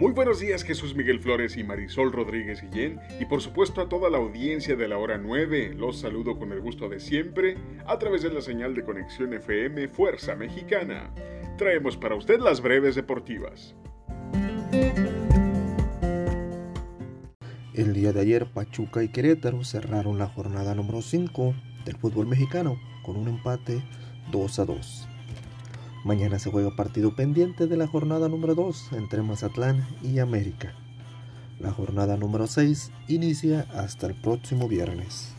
Muy buenos días Jesús Miguel Flores y Marisol Rodríguez Guillén y por supuesto a toda la audiencia de la hora 9. Los saludo con el gusto de siempre a través de la señal de conexión FM Fuerza Mexicana. Traemos para usted las breves deportivas. El día de ayer Pachuca y Querétaro cerraron la jornada número 5 del fútbol mexicano con un empate 2 a 2. Mañana se juega partido pendiente de la jornada número 2 entre Mazatlán y América. La jornada número 6 inicia hasta el próximo viernes.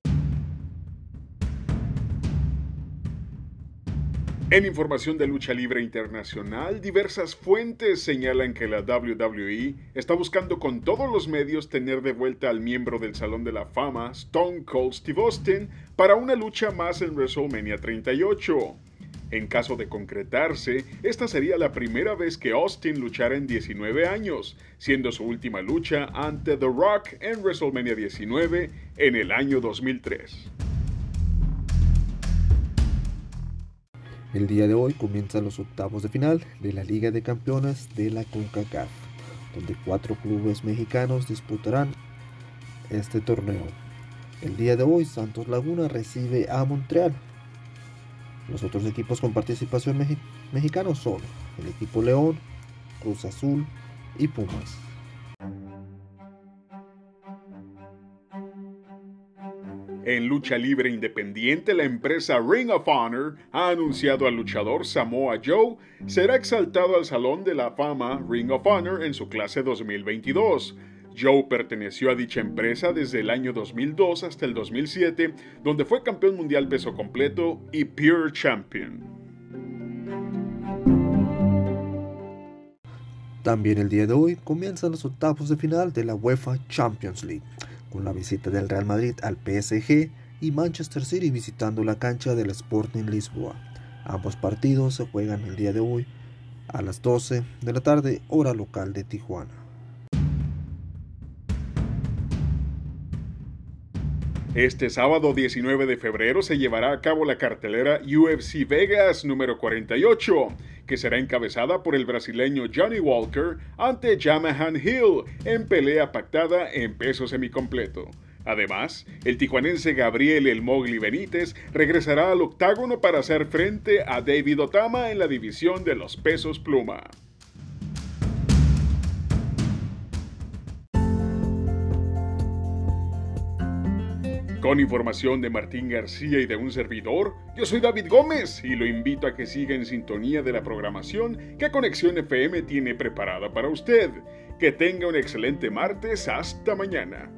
En información de lucha libre internacional, diversas fuentes señalan que la WWE está buscando con todos los medios tener de vuelta al miembro del Salón de la Fama, Stone Cold Steve Austin, para una lucha más en WrestleMania 38. En caso de concretarse, esta sería la primera vez que Austin luchara en 19 años, siendo su última lucha ante The Rock en WrestleMania 19 en el año 2003. El día de hoy comienzan los octavos de final de la Liga de Campeones de la CONCACAF, donde cuatro clubes mexicanos disputarán este torneo. El día de hoy Santos Laguna recibe a Montreal los otros equipos con participación mexicana son el equipo León, Cruz Azul y Pumas. En lucha libre independiente, la empresa Ring of Honor ha anunciado al luchador Samoa Joe será exaltado al Salón de la Fama Ring of Honor en su clase 2022. Joe perteneció a dicha empresa desde el año 2002 hasta el 2007, donde fue campeón mundial peso completo y Pure Champion. También el día de hoy comienzan los octavos de final de la UEFA Champions League, con la visita del Real Madrid al PSG y Manchester City visitando la cancha del Sporting Lisboa. Ambos partidos se juegan el día de hoy a las 12 de la tarde, hora local de Tijuana. Este sábado 19 de febrero se llevará a cabo la cartelera UFC Vegas número 48, que será encabezada por el brasileño Johnny Walker ante Jamahan Hill en pelea pactada en peso semicompleto. Además, el tijuanense Gabriel El Mogli Benítez regresará al octágono para hacer frente a David Otama en la división de los pesos pluma. Con información de Martín García y de un servidor, yo soy David Gómez y lo invito a que siga en sintonía de la programación que Conexión FM tiene preparada para usted. Que tenga un excelente martes. Hasta mañana.